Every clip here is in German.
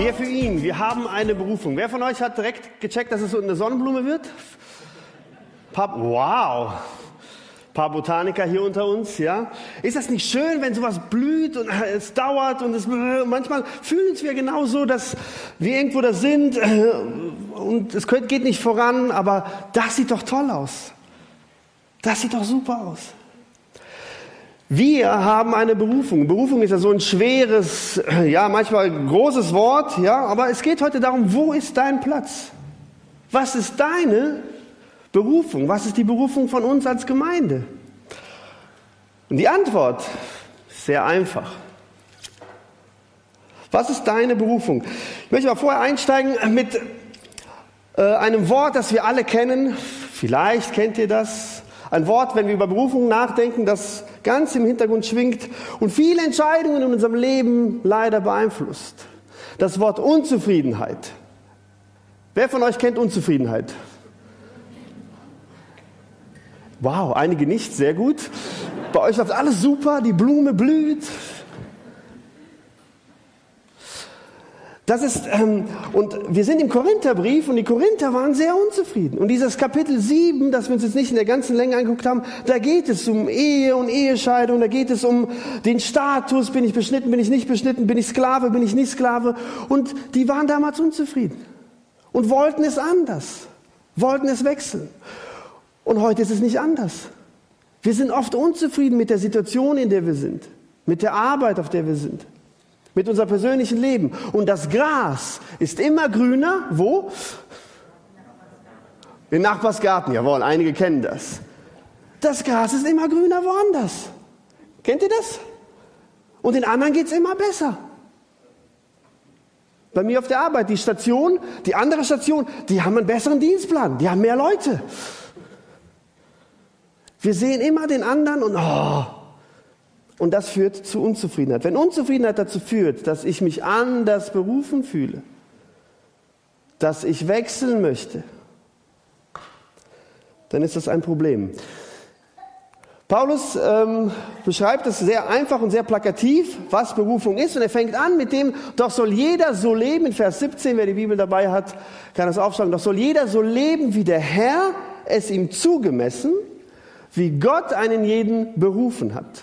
Wir für ihn, wir haben eine Berufung. Wer von euch hat direkt gecheckt, dass es so eine Sonnenblume wird? Wow, ein paar Botaniker hier unter uns, ja. Ist das nicht schön, wenn sowas blüht und es dauert und es, manchmal fühlen wir genauso, dass wir irgendwo da sind äh, und es geht nicht voran, aber das sieht doch toll aus. Das sieht doch super aus. Wir haben eine Berufung. Berufung ist ja so ein schweres, ja, manchmal großes Wort, ja, aber es geht heute darum, wo ist dein Platz? Was ist deine Berufung? Was ist die Berufung von uns als Gemeinde? Und die Antwort ist sehr einfach. Was ist deine Berufung? Ich möchte mal vorher einsteigen mit äh, einem Wort, das wir alle kennen. Vielleicht kennt ihr das. Ein Wort, wenn wir über Berufung nachdenken, das ganz im Hintergrund schwingt und viele Entscheidungen in unserem Leben leider beeinflusst. Das Wort Unzufriedenheit. Wer von euch kennt Unzufriedenheit? Wow, einige nicht, sehr gut. Bei euch läuft alles super, die Blume blüht. Das ist, ähm, und wir sind im Korintherbrief und die Korinther waren sehr unzufrieden. Und dieses Kapitel 7, das wir uns jetzt nicht in der ganzen Länge angeguckt haben, da geht es um Ehe und Ehescheidung, da geht es um den Status, bin ich beschnitten, bin ich nicht beschnitten, bin ich Sklave, bin ich nicht Sklave. Und die waren damals unzufrieden und wollten es anders, wollten es wechseln. Und heute ist es nicht anders. Wir sind oft unzufrieden mit der Situation, in der wir sind, mit der Arbeit, auf der wir sind, mit unserem persönlichen Leben. Und das Gras ist immer grüner, wo? Im Nachbarsgarten, jawohl, einige kennen das. Das Gras ist immer grüner woanders. Kennt ihr das? Und den anderen geht es immer besser. Bei mir auf der Arbeit, die Station, die andere Station, die haben einen besseren Dienstplan, die haben mehr Leute. Wir sehen immer den anderen und oh, und das führt zu Unzufriedenheit. Wenn Unzufriedenheit dazu führt, dass ich mich anders berufen fühle, dass ich wechseln möchte, dann ist das ein Problem. Paulus ähm, beschreibt es sehr einfach und sehr plakativ, was Berufung ist. Und er fängt an mit dem, doch soll jeder so leben, in Vers 17, wer die Bibel dabei hat, kann das aufschlagen, doch soll jeder so leben, wie der Herr es ihm zugemessen wie Gott einen jeden berufen hat.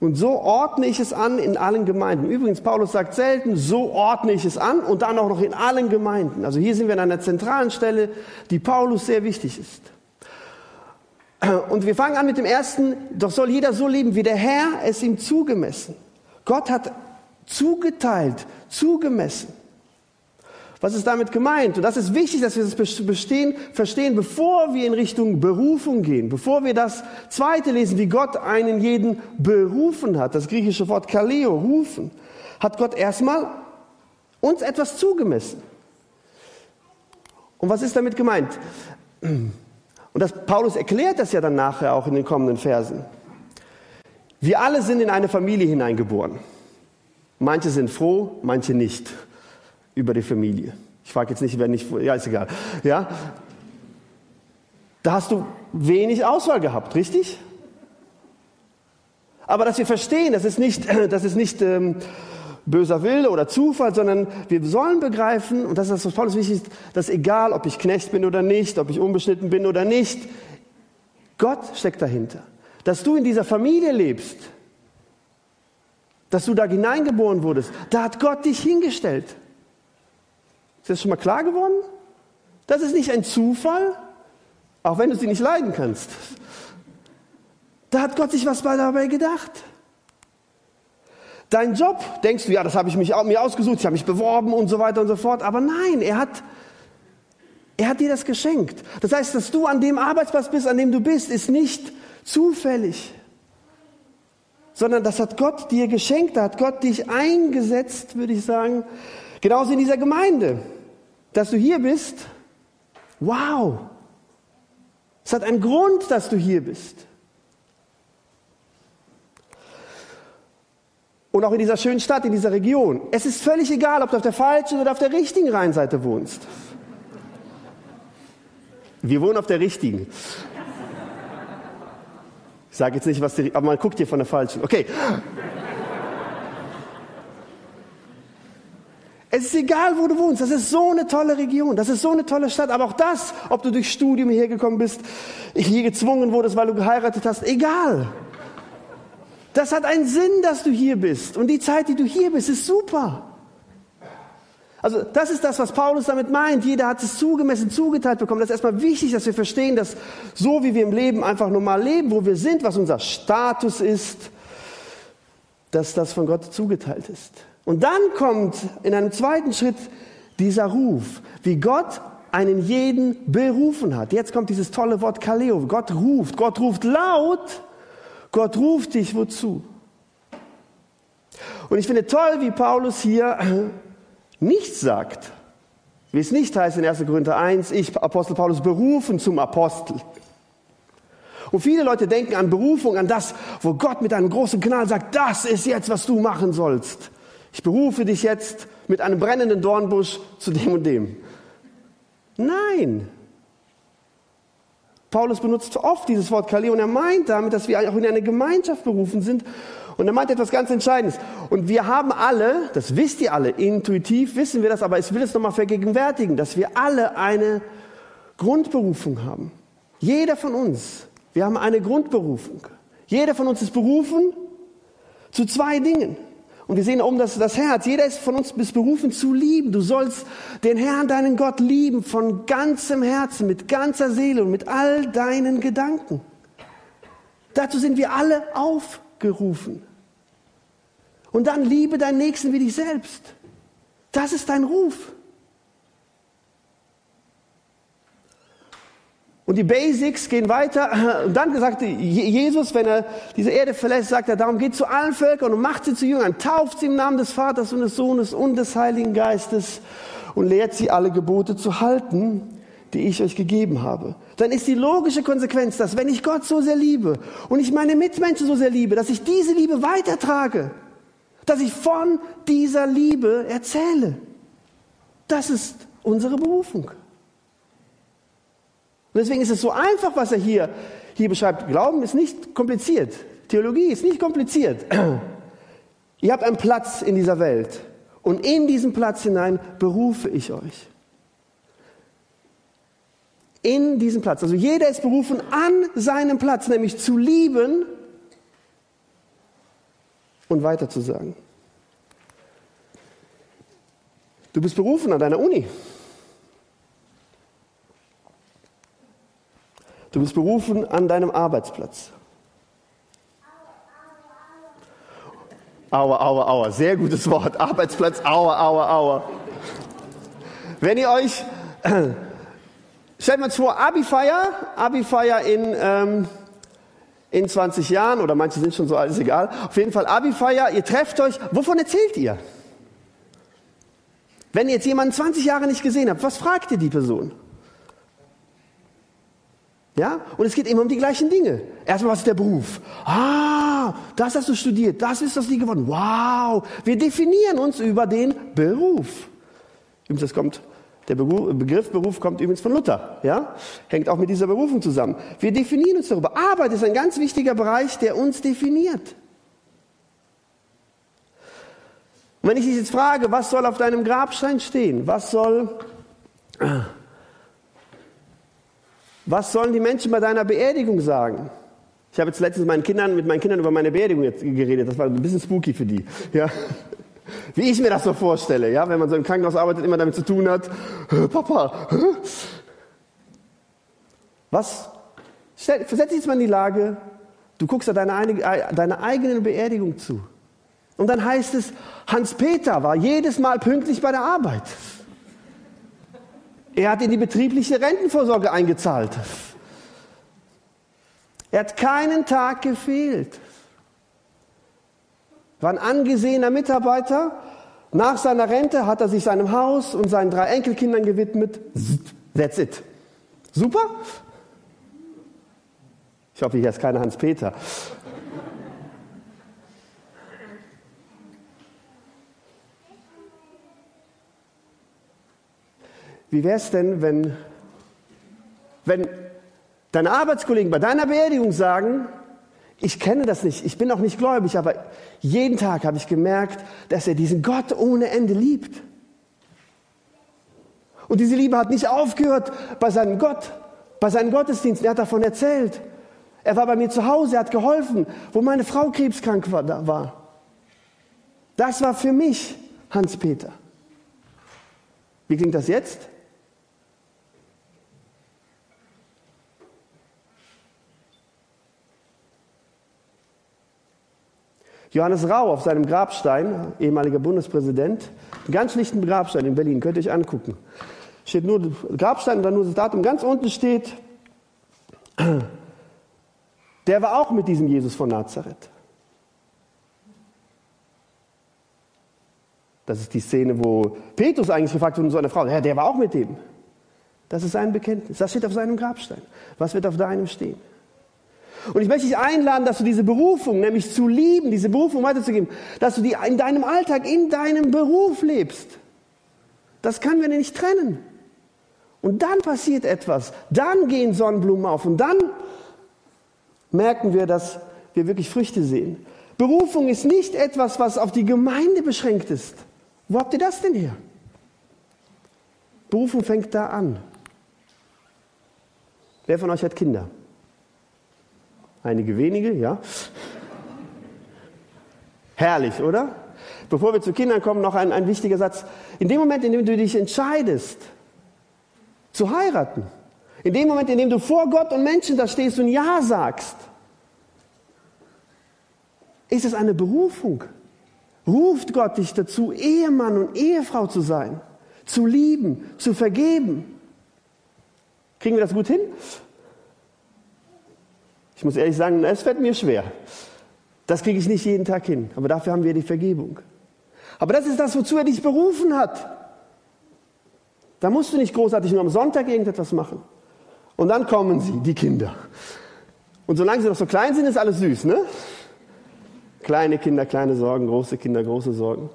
Und so ordne ich es an in allen Gemeinden. Übrigens, Paulus sagt selten, so ordne ich es an und dann auch noch in allen Gemeinden. Also hier sind wir an einer zentralen Stelle, die Paulus sehr wichtig ist. Und wir fangen an mit dem ersten, doch soll jeder so leben, wie der Herr es ihm zugemessen. Gott hat zugeteilt, zugemessen. Was ist damit gemeint? Und das ist wichtig, dass wir das bestehen, verstehen, bevor wir in Richtung Berufung gehen, bevor wir das zweite lesen, wie Gott einen jeden berufen hat. Das griechische Wort kaleo, rufen, hat Gott erstmal uns etwas zugemessen. Und was ist damit gemeint? Und das, Paulus erklärt das ja dann nachher auch in den kommenden Versen. Wir alle sind in eine Familie hineingeboren. Manche sind froh, manche nicht über die Familie. Ich frage jetzt nicht, wer nicht, ja, ist egal. Ja? Da hast du wenig Auswahl gehabt, richtig? Aber dass wir verstehen, das ist nicht, das ist nicht ähm, böser Wille oder Zufall, sondern wir sollen begreifen, und das ist das, was Paulus wichtig ist, dass egal, ob ich Knecht bin oder nicht, ob ich unbeschnitten bin oder nicht, Gott steckt dahinter. Dass du in dieser Familie lebst, dass du da hineingeboren wurdest, da hat Gott dich hingestellt. Ist das schon mal klar geworden? Das ist nicht ein Zufall, auch wenn du sie nicht leiden kannst. Da hat Gott sich was dabei gedacht. Dein Job, denkst du, ja, das habe ich mich, mir ausgesucht, ich habe mich beworben und so weiter und so fort. Aber nein, er hat, er hat dir das geschenkt. Das heißt, dass du an dem Arbeitsplatz bist, an dem du bist, ist nicht zufällig, sondern das hat Gott dir geschenkt, da hat Gott dich eingesetzt, würde ich sagen, Genauso in dieser Gemeinde, dass du hier bist. Wow. Es hat einen Grund, dass du hier bist. Und auch in dieser schönen Stadt, in dieser Region. Es ist völlig egal, ob du auf der falschen oder auf der richtigen Rheinseite wohnst. Wir wohnen auf der richtigen. Ich sage jetzt nicht, was die, aber man guckt hier von der falschen. Okay. Es ist egal, wo du wohnst. Das ist so eine tolle Region. Das ist so eine tolle Stadt. Aber auch das, ob du durch Studium hierher gekommen bist, hier gezwungen wurdest, weil du geheiratet hast, egal. Das hat einen Sinn, dass du hier bist. Und die Zeit, die du hier bist, ist super. Also das ist das, was Paulus damit meint. Jeder hat es zugemessen, zugeteilt bekommen. Das ist erstmal wichtig, dass wir verstehen, dass so wie wir im Leben einfach normal leben, wo wir sind, was unser Status ist, dass das von Gott zugeteilt ist. Und dann kommt in einem zweiten Schritt dieser Ruf, wie Gott einen jeden berufen hat. Jetzt kommt dieses tolle Wort Kaleo. Gott ruft, Gott ruft laut, Gott ruft dich wozu? Und ich finde toll, wie Paulus hier nichts sagt. Wie es nicht heißt in 1. Korinther 1, ich, Apostel Paulus, berufen zum Apostel. Und viele Leute denken an Berufung, an das, wo Gott mit einem großen Knall sagt, das ist jetzt, was du machen sollst. Ich berufe dich jetzt mit einem brennenden Dornbusch zu dem und dem. Nein. Paulus benutzt oft dieses Wort Kali und er meint damit, dass wir auch in eine Gemeinschaft berufen sind. Und er meint etwas ganz Entscheidendes. Und wir haben alle, das wisst ihr alle, intuitiv wissen wir das, aber ich will es nochmal vergegenwärtigen, dass wir alle eine Grundberufung haben. Jeder von uns. Wir haben eine Grundberufung. Jeder von uns ist berufen zu zwei Dingen. Und wir sehen oben das, das Herz. Jeder ist von uns bis berufen zu lieben. Du sollst den Herrn, deinen Gott lieben von ganzem Herzen, mit ganzer Seele und mit all deinen Gedanken. Dazu sind wir alle aufgerufen. Und dann liebe deinen Nächsten wie dich selbst. Das ist dein Ruf. Und die Basics gehen weiter. Und dann sagte Jesus, wenn er diese Erde verlässt, sagt er, darum geht zu allen Völkern und macht sie zu Jüngern, tauft sie im Namen des Vaters und des Sohnes und des Heiligen Geistes und lehrt sie alle Gebote zu halten, die ich euch gegeben habe. Dann ist die logische Konsequenz, dass wenn ich Gott so sehr liebe und ich meine Mitmenschen so sehr liebe, dass ich diese Liebe weitertrage, dass ich von dieser Liebe erzähle. Das ist unsere Berufung. Und deswegen ist es so einfach, was er hier, hier beschreibt. Glauben ist nicht kompliziert. Theologie ist nicht kompliziert. Ihr habt einen Platz in dieser Welt. Und in diesen Platz hinein berufe ich euch. In diesen Platz. Also jeder ist berufen an seinem Platz, nämlich zu lieben und weiterzusagen. Du bist berufen an deiner Uni. Du bist berufen an deinem Arbeitsplatz. Aua, aua, aua. Sehr gutes Wort. Arbeitsplatz, aua, aua, aua. Wenn ihr euch, stellt uns vor, Abi-Feier, Abi-Feier in, ähm, in 20 Jahren, oder manche sind schon so alt, ist egal. Auf jeden Fall Abi-Feier, ihr trefft euch. Wovon erzählt ihr? Wenn ihr jetzt jemanden 20 Jahre nicht gesehen habt, was fragt ihr die Person? Ja? Und es geht immer um die gleichen Dinge. Erstmal, was ist der Beruf? Ah, das hast du studiert, das ist das nie geworden. Wow, wir definieren uns über den Beruf. Übrigens, das kommt, der Begriff Beruf kommt übrigens von Luther. Ja? Hängt auch mit dieser Berufung zusammen. Wir definieren uns darüber. Arbeit ist ein ganz wichtiger Bereich, der uns definiert. Und wenn ich dich jetzt frage, was soll auf deinem Grabstein stehen? Was soll was sollen die Menschen bei deiner Beerdigung sagen? Ich habe jetzt letztens meinen Kindern, mit meinen Kindern über meine Beerdigung jetzt geredet. Das war ein bisschen spooky für die. Ja. Wie ich mir das so vorstelle, ja, wenn man so im Krankenhaus arbeitet, immer damit zu tun hat, Papa, was? Stell, versetz dich jetzt mal in die Lage, du guckst da deiner deine eigenen Beerdigung zu. Und dann heißt es, Hans-Peter war jedes Mal pünktlich bei der Arbeit. Er hat in die betriebliche Rentenvorsorge eingezahlt. Er hat keinen Tag gefehlt. War ein angesehener Mitarbeiter. Nach seiner Rente hat er sich seinem Haus und seinen drei Enkelkindern gewidmet. That's it. Super? Ich hoffe, hier ist keiner Hans-Peter. Wie wäre es denn, wenn, wenn deine Arbeitskollegen bei deiner Beerdigung sagen, ich kenne das nicht, ich bin auch nicht gläubig, aber jeden Tag habe ich gemerkt, dass er diesen Gott ohne Ende liebt. Und diese Liebe hat nicht aufgehört bei seinem Gott, bei seinen Gottesdiensten. Er hat davon erzählt. Er war bei mir zu Hause, er hat geholfen, wo meine Frau krebskrank war. Das war für mich Hans-Peter. Wie klingt das jetzt? Johannes Rau auf seinem Grabstein, ehemaliger Bundespräsident, einen ganz schlichten Grabstein in Berlin, könnt ihr euch angucken. Steht nur Grabstein und dann nur das Datum. Ganz unten steht, der war auch mit diesem Jesus von Nazareth. Das ist die Szene, wo Petrus eigentlich gefragt wird von so einer Frau, ja, der war auch mit dem. Das ist sein Bekenntnis. Das steht auf seinem Grabstein. Was wird auf deinem stehen? Und ich möchte dich einladen, dass du diese Berufung, nämlich zu lieben, diese Berufung weiterzugeben, dass du die in deinem Alltag, in deinem Beruf lebst. Das können wir nicht trennen. Und dann passiert etwas. Dann gehen Sonnenblumen auf. Und dann merken wir, dass wir wirklich Früchte sehen. Berufung ist nicht etwas, was auf die Gemeinde beschränkt ist. Wo habt ihr das denn her? Berufung fängt da an. Wer von euch hat Kinder? Einige wenige, ja. Herrlich, oder? Bevor wir zu Kindern kommen, noch ein, ein wichtiger Satz. In dem Moment, in dem du dich entscheidest, zu heiraten, in dem Moment, in dem du vor Gott und Menschen da stehst und Ja sagst, ist es eine Berufung. Ruft Gott dich dazu, Ehemann und Ehefrau zu sein, zu lieben, zu vergeben. Kriegen wir das gut hin? Ich muss ehrlich sagen, es fällt mir schwer. Das kriege ich nicht jeden Tag hin, aber dafür haben wir die Vergebung. Aber das ist das, wozu er dich berufen hat. Da musst du nicht großartig nur am Sonntag irgendetwas machen. Und dann kommen sie, die Kinder. Und solange sie noch so klein sind, ist alles süß, ne? Kleine Kinder, kleine Sorgen, große Kinder, große Sorgen.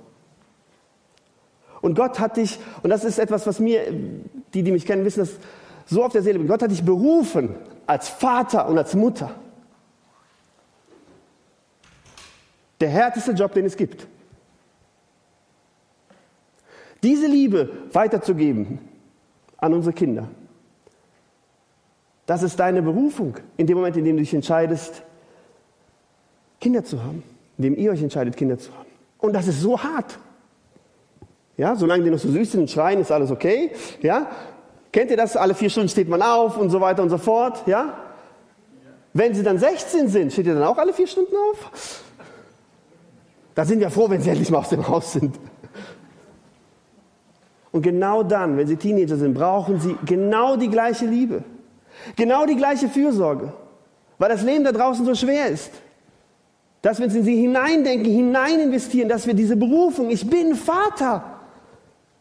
Und Gott hat dich, und das ist etwas, was mir, die, die mich kennen, wissen, das so auf der Seele. Gott hat dich berufen als Vater und als Mutter. Der härteste Job, den es gibt. Diese Liebe weiterzugeben an unsere Kinder. Das ist deine Berufung in dem Moment, in dem du dich entscheidest, Kinder zu haben. In dem ihr euch entscheidet, Kinder zu haben. Und das ist so hart. Ja, solange die noch so süß sind und schreien, ist alles okay. Ja, Kennt ihr das? Alle vier Stunden steht man auf und so weiter und so fort. Ja? Wenn sie dann 16 sind, steht ihr dann auch alle vier Stunden auf? Da sind wir froh, wenn sie endlich mal aus dem Haus sind. Und genau dann, wenn sie Teenager sind, brauchen sie genau die gleiche Liebe. Genau die gleiche Fürsorge. Weil das Leben da draußen so schwer ist. Dass wir uns in sie hineindenken, hinein investieren, dass wir diese Berufung, ich bin Vater,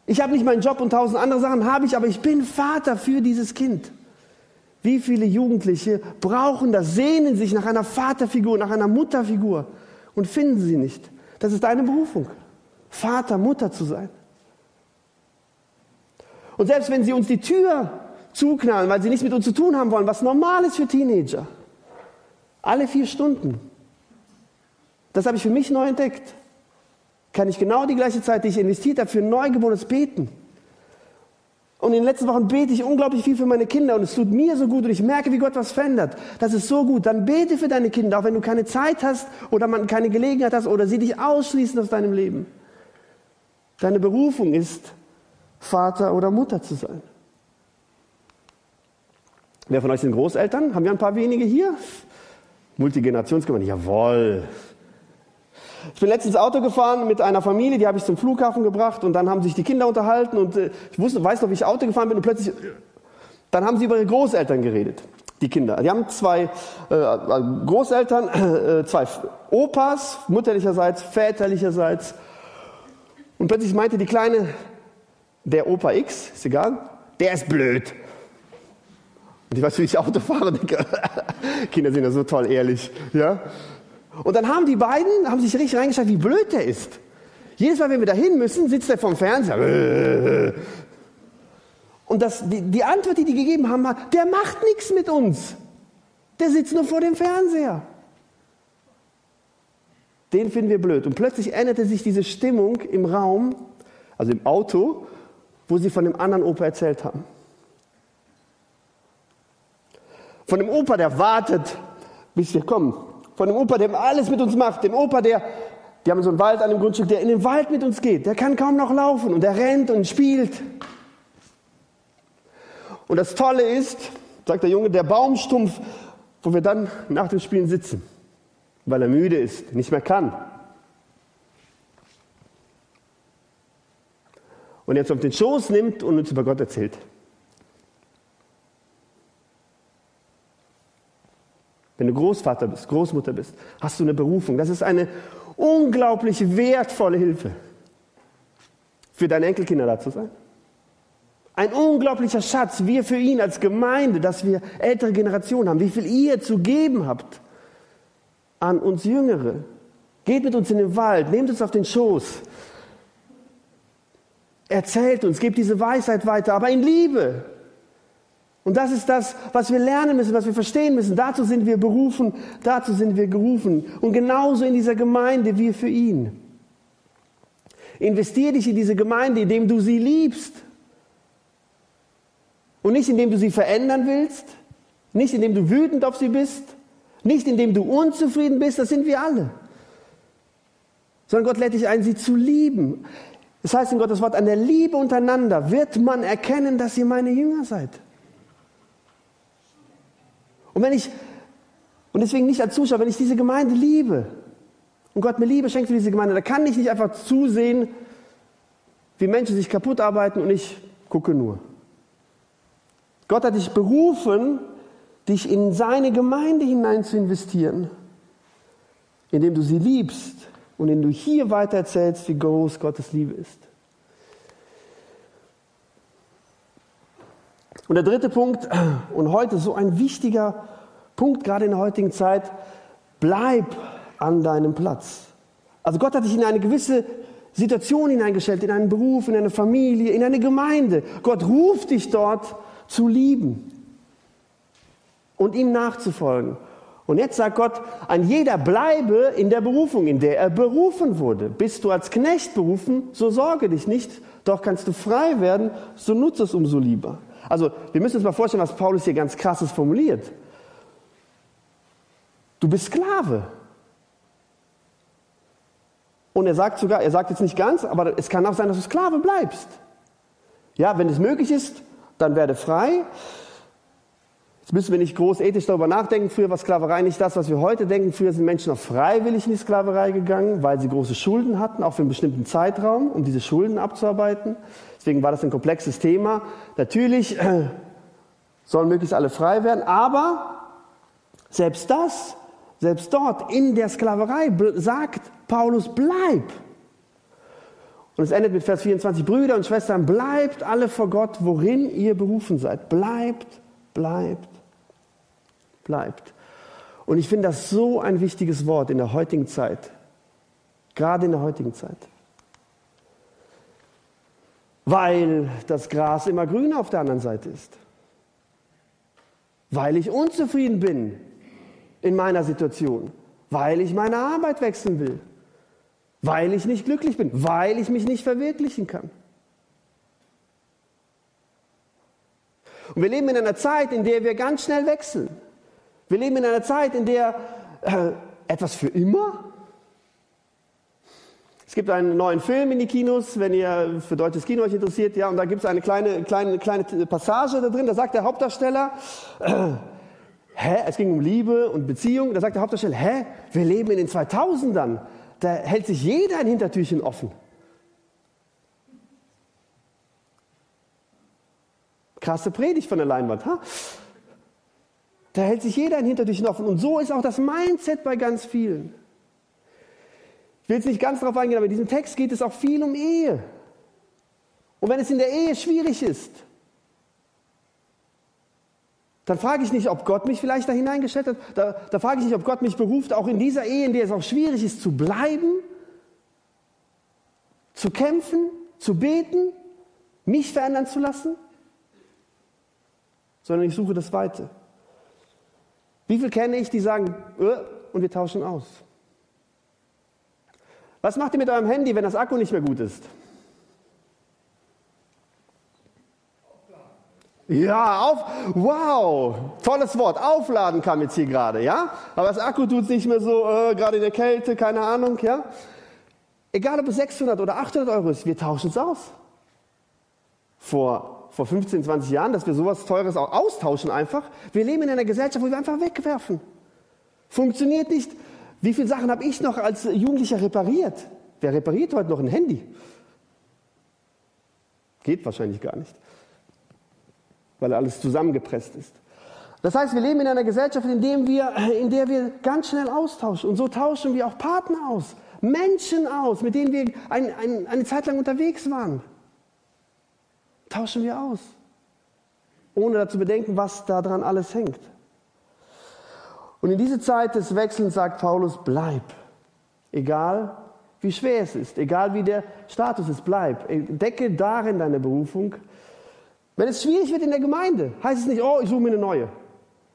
ich habe nicht meinen Job und tausend andere Sachen, habe ich, aber ich bin Vater für dieses Kind. Wie viele Jugendliche brauchen das, sehnen sich nach einer Vaterfigur, nach einer Mutterfigur und finden sie nicht. Das ist deine Berufung, Vater, Mutter zu sein. Und selbst wenn sie uns die Tür zuknallen, weil sie nichts mit uns zu tun haben wollen, was normal ist für Teenager, alle vier Stunden, das habe ich für mich neu entdeckt kann ich genau die gleiche Zeit, die ich investiert habe, für ein Neugeborenes beten. Und in den letzten Wochen bete ich unglaublich viel für meine Kinder und es tut mir so gut und ich merke, wie Gott was verändert. Das ist so gut. Dann bete für deine Kinder, auch wenn du keine Zeit hast oder man keine Gelegenheit hast oder sie dich ausschließen aus deinem Leben. Deine Berufung ist, Vater oder Mutter zu sein. Wer von euch sind Großeltern? Haben wir ein paar wenige hier? Multigenerationsgemeinde, jawohl. Ich bin letztens Auto gefahren mit einer Familie, die habe ich zum Flughafen gebracht und dann haben sich die Kinder unterhalten und äh, ich wusste, weiß noch, wie ich Auto gefahren bin und plötzlich, dann haben sie über ihre Großeltern geredet, die Kinder. Die haben zwei äh, Großeltern, äh, zwei Opas, mütterlicherseits, väterlicherseits und plötzlich meinte die Kleine, der Opa X, ist egal, der ist blöd. Und ich weiß, wie ich Auto fahre, denke, Kinder sind ja so toll ehrlich, ja. Und dann haben die beiden, haben sich richtig reingeschaut, wie blöd der ist. Jedes Mal, wenn wir dahin müssen, sitzt er vom Fernseher. Und das, die, die Antwort, die die gegeben haben, war, der macht nichts mit uns. Der sitzt nur vor dem Fernseher. Den finden wir blöd. Und plötzlich änderte sich diese Stimmung im Raum, also im Auto, wo sie von dem anderen Opa erzählt haben. Von dem Opa, der wartet, bis wir kommen. Von dem Opa, der alles mit uns macht. Dem Opa, der, die haben so einen Wald an dem Grundstück, der in den Wald mit uns geht. Der kann kaum noch laufen und der rennt und spielt. Und das Tolle ist, sagt der Junge, der Baumstumpf, wo wir dann nach dem Spielen sitzen, weil er müde ist, nicht mehr kann. Und jetzt auf den Schoß nimmt und uns über Gott erzählt. Wenn du Großvater bist, Großmutter bist, hast du eine Berufung. Das ist eine unglaublich wertvolle Hilfe für deine Enkelkinder da zu sein. Ein unglaublicher Schatz, wir für ihn als Gemeinde, dass wir ältere Generationen haben, wie viel ihr zu geben habt an uns Jüngere. Geht mit uns in den Wald, nehmt uns auf den Schoß, erzählt uns, gebt diese Weisheit weiter, aber in Liebe. Und das ist das, was wir lernen müssen, was wir verstehen müssen. Dazu sind wir berufen, dazu sind wir gerufen. Und genauso in dieser Gemeinde wir für ihn. Investier dich in diese Gemeinde, indem du sie liebst. Und nicht indem du sie verändern willst, nicht indem du wütend auf sie bist, nicht indem du unzufrieden bist, das sind wir alle. Sondern Gott lädt dich ein, sie zu lieben. Das heißt in Gottes Wort, an der Liebe untereinander wird man erkennen, dass ihr meine Jünger seid. Und wenn ich, und deswegen nicht als Zuschauer, wenn ich diese Gemeinde liebe und Gott mir Liebe schenkt für diese Gemeinde, da kann ich nicht einfach zusehen, wie Menschen sich kaputt arbeiten und ich gucke nur. Gott hat dich berufen, dich in seine Gemeinde hinein zu investieren, indem du sie liebst und indem du hier weiter erzählst, wie groß Gottes Liebe ist. Und der dritte Punkt, und heute so ein wichtiger Punkt, gerade in der heutigen Zeit, bleib an deinem Platz. Also Gott hat dich in eine gewisse Situation hineingestellt, in einen Beruf, in eine Familie, in eine Gemeinde. Gott ruft dich dort zu lieben und ihm nachzufolgen. Und jetzt sagt Gott, ein jeder bleibe in der Berufung, in der er berufen wurde. Bist du als Knecht berufen, so sorge dich nicht, doch kannst du frei werden, so nutze es umso lieber. Also wir müssen uns mal vorstellen, was Paulus hier ganz krasses formuliert. Du bist Sklave. Und er sagt sogar, er sagt jetzt nicht ganz, aber es kann auch sein, dass du Sklave bleibst. Ja, wenn es möglich ist, dann werde frei. Jetzt müssen wir nicht groß ethisch darüber nachdenken. Früher war Sklaverei nicht das, was wir heute denken. Früher sind Menschen auch freiwillig in die Sklaverei gegangen, weil sie große Schulden hatten, auch für einen bestimmten Zeitraum, um diese Schulden abzuarbeiten. Deswegen war das ein komplexes Thema. Natürlich äh, sollen möglichst alle frei werden, aber selbst das, selbst dort in der Sklaverei sagt Paulus, bleib. Und es endet mit Vers 24, Brüder und Schwestern, bleibt alle vor Gott, worin ihr berufen seid. Bleibt, bleibt, bleibt. Und ich finde das so ein wichtiges Wort in der heutigen Zeit. Gerade in der heutigen Zeit weil das Gras immer grüner auf der anderen Seite ist. Weil ich unzufrieden bin in meiner Situation. Weil ich meine Arbeit wechseln will. Weil ich nicht glücklich bin. Weil ich mich nicht verwirklichen kann. Und wir leben in einer Zeit, in der wir ganz schnell wechseln. Wir leben in einer Zeit, in der äh, etwas für immer es gibt einen neuen Film in die Kinos, wenn ihr für deutsches Kino euch interessiert, ja, und da gibt es eine kleine, kleine, kleine Passage da drin, da sagt der Hauptdarsteller, äh, hä, es ging um Liebe und Beziehung, da sagt der Hauptdarsteller, hä, wir leben in den 2000ern, da hält sich jeder ein Hintertürchen offen. Krasse Predigt von der Leinwand, ha? Da hält sich jeder ein Hintertürchen offen. Und so ist auch das Mindset bei ganz vielen. Ich will jetzt nicht ganz darauf eingehen, aber in diesem Text geht es auch viel um Ehe. Und wenn es in der Ehe schwierig ist, dann frage ich nicht, ob Gott mich vielleicht da hineingestellt hat. Da, da frage ich nicht, ob Gott mich beruft, auch in dieser Ehe, in der es auch schwierig ist, zu bleiben, zu kämpfen, zu beten, mich verändern zu lassen, sondern ich suche das Weite. Wie viele kenne ich, die sagen, äh, und wir tauschen aus? Was macht ihr mit eurem Handy, wenn das Akku nicht mehr gut ist? Ja, auf, wow, tolles Wort. Aufladen kam jetzt hier gerade, ja? Aber das Akku tut nicht mehr so, äh, gerade in der Kälte, keine Ahnung, ja? Egal ob es 600 oder 800 Euro ist, wir tauschen es aus. Vor, vor 15, 20 Jahren, dass wir sowas Teures auch austauschen einfach. Wir leben in einer Gesellschaft, wo wir einfach wegwerfen. Funktioniert nicht. Wie viele Sachen habe ich noch als Jugendlicher repariert? Wer repariert heute noch ein Handy? Geht wahrscheinlich gar nicht weil alles zusammengepresst ist. Das heißt, wir leben in einer Gesellschaft, in, dem wir, in der wir ganz schnell austauschen. Und so tauschen wir auch Partner aus, Menschen aus, mit denen wir ein, ein, eine Zeit lang unterwegs waren. Tauschen wir aus, ohne dazu bedenken, was daran alles hängt. Und in diese Zeit des Wechselns sagt Paulus, bleib. Egal wie schwer es ist, egal wie der Status ist, bleib. Decke darin deine Berufung wenn es schwierig wird in der Gemeinde, heißt es nicht, oh, ich suche mir eine neue.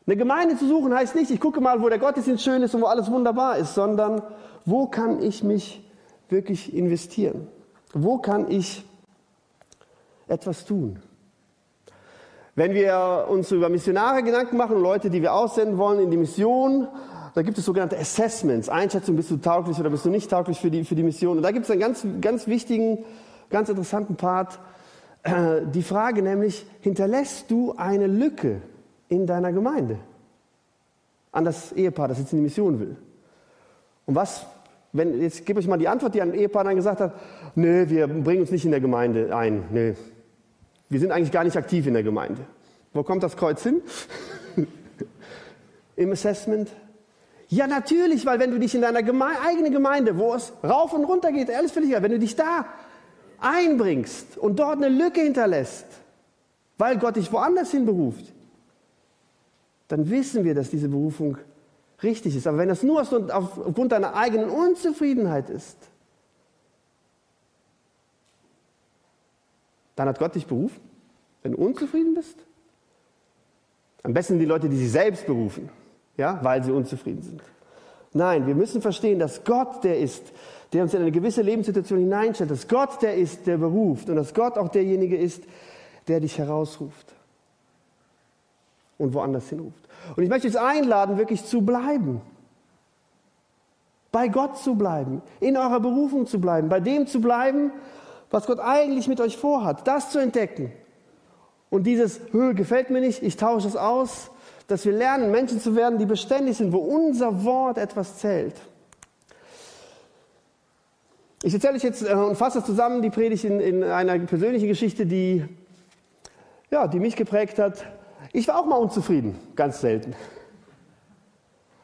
Eine Gemeinde zu suchen heißt nicht, ich gucke mal, wo der Gottesdienst schön ist und wo alles wunderbar ist, sondern wo kann ich mich wirklich investieren? Wo kann ich etwas tun? Wenn wir uns über Missionare Gedanken machen, Leute, die wir aussenden wollen in die Mission, da gibt es sogenannte Assessments, Einschätzung, bist du tauglich oder bist du nicht tauglich für die, für die Mission. Und da gibt es einen ganz, ganz wichtigen, ganz interessanten Part, äh, die Frage nämlich, hinterlässt du eine Lücke in deiner Gemeinde an das Ehepaar, das jetzt in die Mission will? Und was, wenn, jetzt gebe ich mal die Antwort, die ein Ehepaar dann gesagt hat, nö, wir bringen uns nicht in der Gemeinde ein, nö. Wir sind eigentlich gar nicht aktiv in der Gemeinde. Wo kommt das Kreuz hin? Im Assessment? Ja, natürlich, weil wenn du dich in deiner Geme eigenen Gemeinde, wo es rauf und runter geht, alles völlig egal, wenn du dich da einbringst und dort eine Lücke hinterlässt, weil Gott dich woanders hin beruft, dann wissen wir, dass diese Berufung richtig ist. Aber wenn das nur aufgrund deiner eigenen Unzufriedenheit ist, dann hat Gott dich berufen, wenn du unzufrieden bist. Am besten die Leute, die sich selbst berufen, ja, weil sie unzufrieden sind. Nein, wir müssen verstehen, dass Gott der ist, der uns in eine gewisse Lebenssituation hineinstellt, dass Gott der ist, der beruft und dass Gott auch derjenige ist, der dich herausruft und woanders hinruft. Und ich möchte euch einladen, wirklich zu bleiben. Bei Gott zu bleiben, in eurer Berufung zu bleiben, bei dem zu bleiben, was Gott eigentlich mit euch vorhat, das zu entdecken. Und dieses, gefällt mir nicht, ich tausche es aus, dass wir lernen, Menschen zu werden, die beständig sind, wo unser Wort etwas zählt. Ich erzähle euch jetzt äh, und fasse zusammen die Predigt in, in einer persönlichen Geschichte, die, ja, die mich geprägt hat. Ich war auch mal unzufrieden, ganz selten.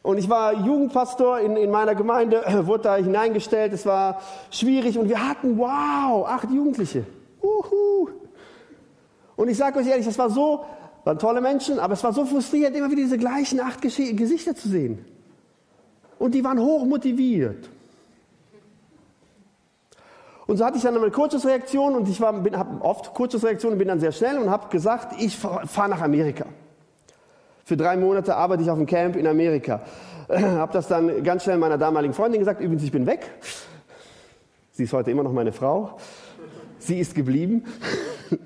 Und ich war Jugendpastor in, in meiner Gemeinde, wurde da hineingestellt. Es war schwierig und wir hatten, wow, acht Jugendliche. Uhu. Und ich sage euch ehrlich, das war so, waren tolle Menschen, aber es war so frustrierend, immer wieder diese gleichen acht Gesichter zu sehen. Und die waren hoch motiviert. Und so hatte ich dann eine Kurzschussreaktion und ich habe oft Kurzschussreaktionen, bin dann sehr schnell und habe gesagt, ich fahre nach Amerika. Für drei Monate arbeite ich auf dem Camp in Amerika. habe das dann ganz schnell meiner damaligen Freundin gesagt, übrigens, ich bin weg. Sie ist heute immer noch meine Frau. Sie ist geblieben.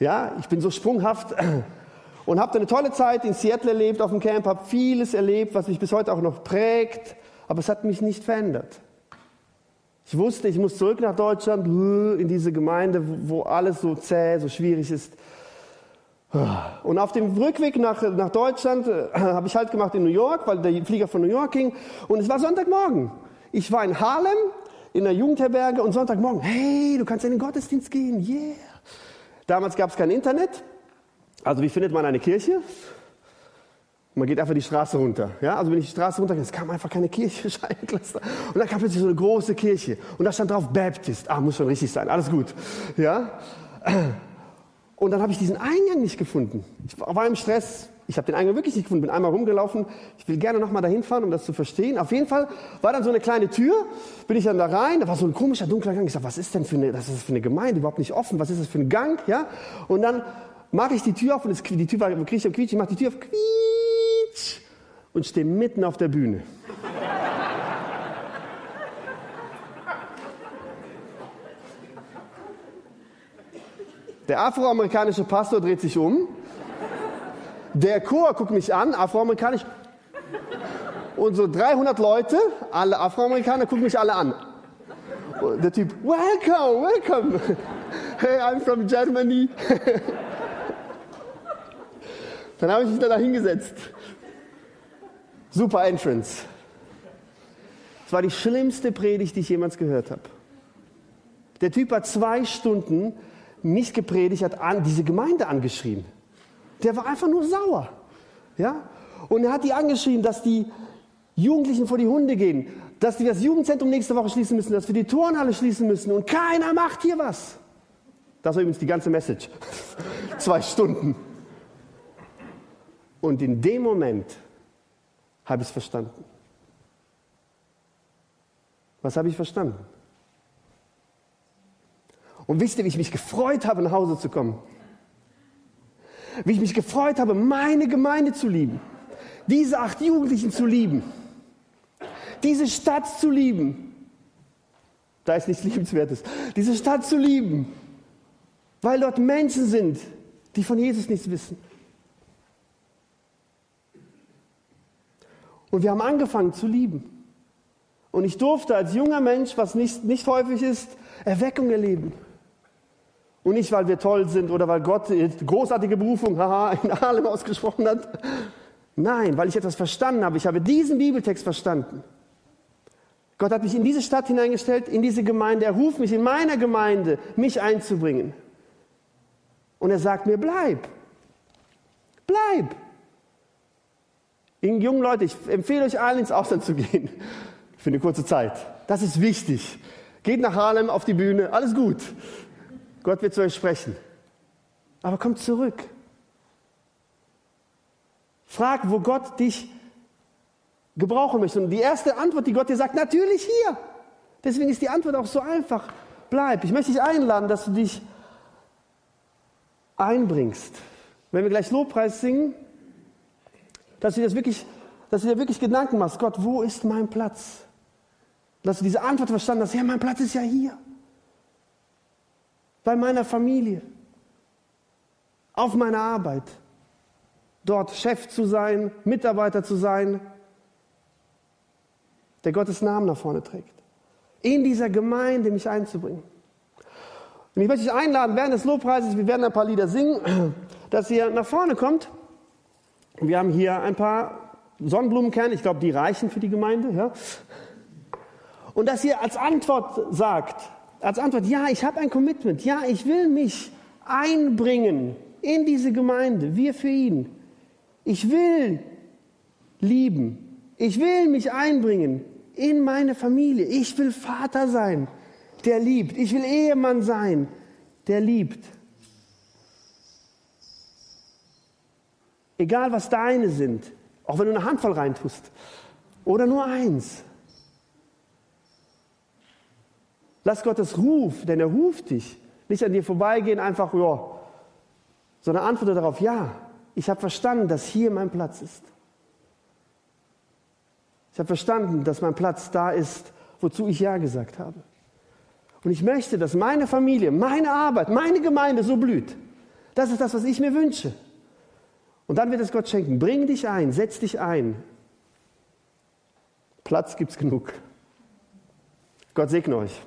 ja, ich bin so sprunghaft und habe eine tolle Zeit in Seattle erlebt auf dem Camp, habe vieles erlebt, was mich bis heute auch noch prägt, aber es hat mich nicht verändert. Ich wusste, ich muss zurück nach Deutschland, in diese Gemeinde, wo alles so zäh, so schwierig ist. Und auf dem Rückweg nach, nach Deutschland äh, habe ich halt gemacht in New York, weil der Flieger von New York ging. Und es war Sonntagmorgen. Ich war in Harlem in der Jugendherberge und Sonntagmorgen, hey, du kannst in den Gottesdienst gehen, yeah. Damals gab es kein Internet. Also wie findet man eine Kirche? man geht einfach die Straße runter. Ja? Also wenn ich die Straße runter, es kam einfach keine Kirche. Und dann kam plötzlich so eine große Kirche. Und da stand drauf Baptist. Ah, muss schon richtig sein. Alles gut. Ja? Und dann habe ich diesen Eingang nicht gefunden. Ich war im Stress. Ich habe den Eingang wirklich nicht gefunden. Bin einmal rumgelaufen. Ich will gerne nochmal dahin fahren, um das zu verstehen. Auf jeden Fall war dann so eine kleine Tür. Bin ich dann da rein. Da war so ein komischer dunkler Gang. Ich sage, was ist denn für eine, das ist für eine Gemeinde? Überhaupt nicht offen. Was ist das für ein Gang? Ja? Und dann mache ich die Tür auf und es, die Tür war quietsch. Ich mache die Tür auf. Und stehe mitten auf der Bühne. Der afroamerikanische Pastor dreht sich um. Der Chor guckt mich an, afroamerikanisch. Und so 300 Leute, alle Afroamerikaner, gucken mich alle an. Und der Typ, welcome, welcome. Hey, I'm from Germany. Dann habe ich mich da hingesetzt. Super Entrance. Es war die schlimmste Predigt, die ich jemals gehört habe. Der Typ hat zwei Stunden nicht gepredigt, hat an, diese Gemeinde angeschrien. Der war einfach nur sauer. Ja? Und er hat die angeschrien, dass die Jugendlichen vor die Hunde gehen, dass die das Jugendzentrum nächste Woche schließen müssen, dass wir die Turnhalle schließen müssen und keiner macht hier was. Das war übrigens die ganze Message. Zwei Stunden. Und in dem Moment habe ich es verstanden. Was habe ich verstanden? Und wisst ihr, wie ich mich gefreut habe, nach Hause zu kommen? Wie ich mich gefreut habe, meine Gemeinde zu lieben, diese acht Jugendlichen zu lieben, diese Stadt zu lieben. Da ist nichts Liebenswertes. Diese Stadt zu lieben, weil dort Menschen sind, die von Jesus nichts wissen. Und wir haben angefangen zu lieben. Und ich durfte als junger Mensch, was nicht, nicht häufig ist, Erweckung erleben. Und nicht, weil wir toll sind oder weil Gott großartige Berufung haha, in allem ausgesprochen hat. Nein, weil ich etwas verstanden habe. Ich habe diesen Bibeltext verstanden. Gott hat mich in diese Stadt hineingestellt, in diese Gemeinde. Er ruft mich in meiner Gemeinde, mich einzubringen. Und er sagt mir, bleib. Bleib. Ihr jungen Leute, ich empfehle euch allen ins Ausland zu gehen. Für eine kurze Zeit. Das ist wichtig. Geht nach Harlem auf die Bühne, alles gut. Gott wird zu euch sprechen. Aber kommt zurück. Frag, wo Gott dich gebrauchen möchte. Und die erste Antwort, die Gott dir sagt, natürlich hier. Deswegen ist die Antwort auch so einfach. Bleib. Ich möchte dich einladen, dass du dich einbringst. Wenn wir gleich Lobpreis singen, dass du, das wirklich, dass du dir wirklich Gedanken machst, Gott, wo ist mein Platz? Dass du diese Antwort verstanden hast, ja, mein Platz ist ja hier. Bei meiner Familie. Auf meiner Arbeit. Dort Chef zu sein, Mitarbeiter zu sein, der Gottes Namen nach vorne trägt. In dieser Gemeinde mich einzubringen. Und ich möchte dich einladen, während des Lobpreises, wir werden ein paar Lieder singen, dass ihr nach vorne kommt. Wir haben hier ein paar Sonnenblumenkerne, ich glaube, die reichen für die Gemeinde. Ja? Und dass ihr als Antwort sagt, als Antwort, ja, ich habe ein Commitment, ja, ich will mich einbringen in diese Gemeinde, wir für ihn. Ich will lieben, ich will mich einbringen in meine Familie, ich will Vater sein, der liebt, ich will Ehemann sein, der liebt. Egal was deine sind, auch wenn du eine Handvoll reintust oder nur eins. Lass Gottes Ruf, denn er ruft dich, nicht an dir vorbeigehen, einfach, ja, sondern antworte darauf, ja, ich habe verstanden, dass hier mein Platz ist. Ich habe verstanden, dass mein Platz da ist, wozu ich Ja gesagt habe. Und ich möchte, dass meine Familie, meine Arbeit, meine Gemeinde so blüht. Das ist das, was ich mir wünsche. Und dann wird es Gott schenken. Bring dich ein, setz dich ein. Platz gibt es genug. Gott segne euch.